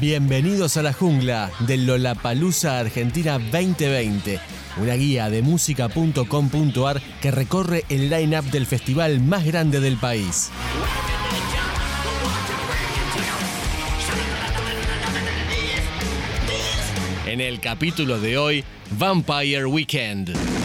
Bienvenidos a la jungla del Lollapalooza Argentina 2020, una guía de música.com.ar que recorre el line-up del festival más grande del país. En el capítulo de hoy, Vampire Weekend.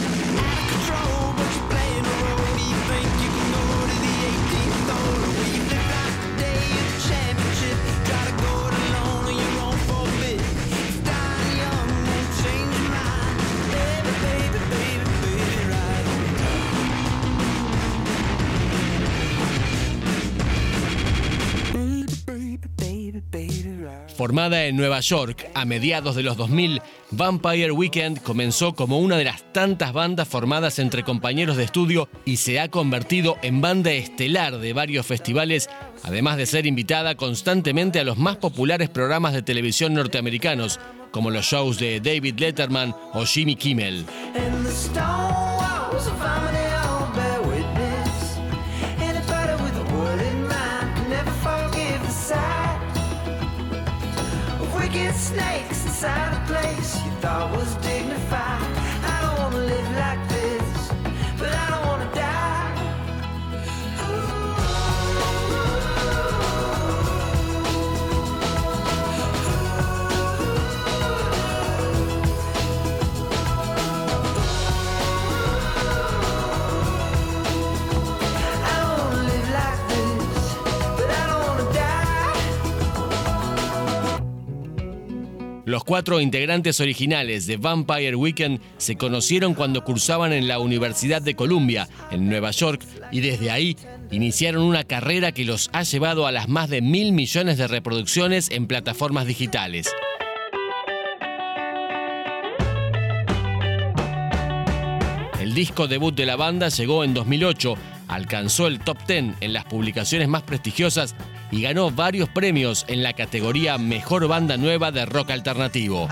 Formada en Nueva York a mediados de los 2000, Vampire Weekend comenzó como una de las tantas bandas formadas entre compañeros de estudio y se ha convertido en banda estelar de varios festivales, además de ser invitada constantemente a los más populares programas de televisión norteamericanos, como los shows de David Letterman o Jimmy Kimmel. Snakes inside a place you thought was dignified. Los cuatro integrantes originales de Vampire Weekend se conocieron cuando cursaban en la Universidad de Columbia, en Nueva York, y desde ahí iniciaron una carrera que los ha llevado a las más de mil millones de reproducciones en plataformas digitales. El disco debut de la banda llegó en 2008, alcanzó el top 10 en las publicaciones más prestigiosas y ganó varios premios en la categoría Mejor Banda Nueva de Rock Alternativo.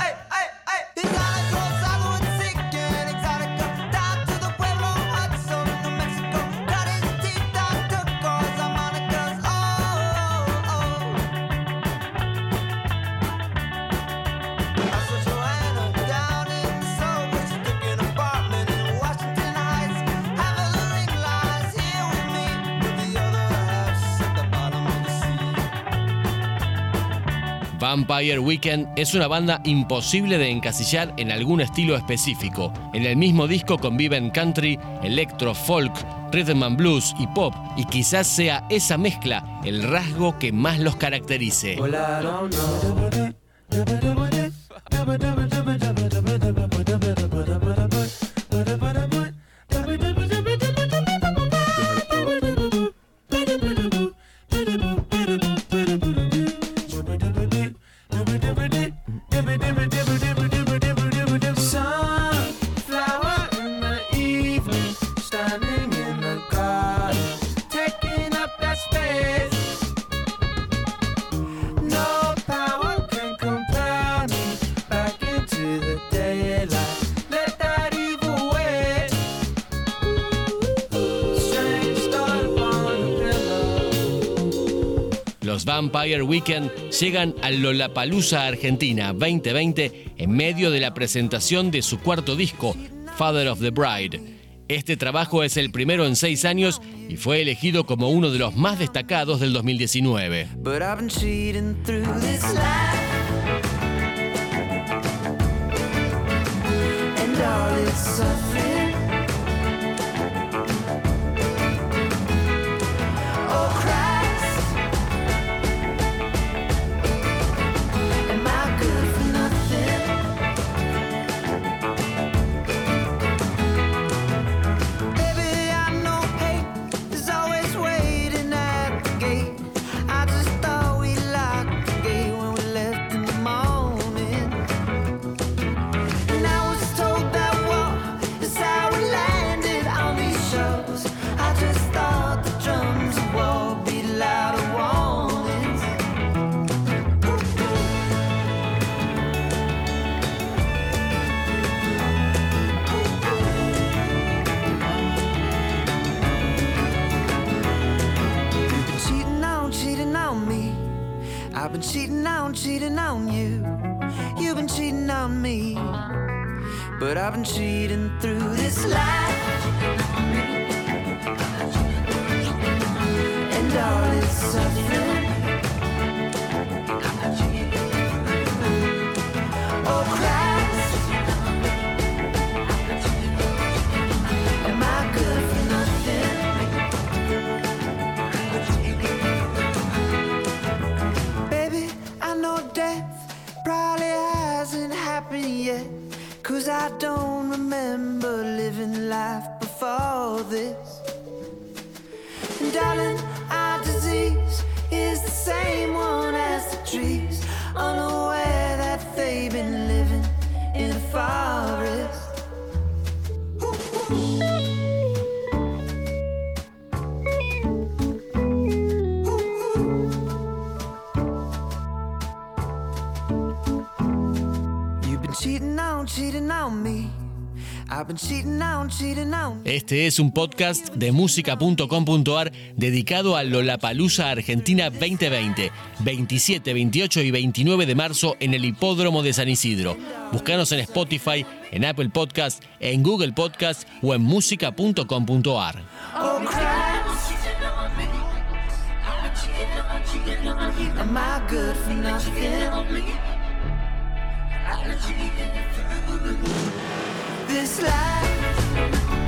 Vampire Weekend es una banda imposible de encasillar en algún estilo específico. En el mismo disco conviven country, electro, folk, rhythm and blues y pop, y quizás sea esa mezcla el rasgo que más los caracterice. Los Vampire Weekend llegan a Lollapalooza Argentina 2020 en medio de la presentación de su cuarto disco, Father of the Bride. Este trabajo es el primero en seis años y fue elegido como uno de los más destacados del 2019. I've been cheating on, cheating on you. You've been cheating on me. But I've been cheating through this life. Cause I don't remember living life before this. And darling, our disease is the same one as the trees, unaware Este es un podcast de música.com.ar dedicado a Lollapalooza Argentina 2020, 27, 28 y 29 de marzo en el Hipódromo de San Isidro. Búscanos en Spotify, en Apple Podcast, en Google Podcast o en música.com.ar. Oh, This life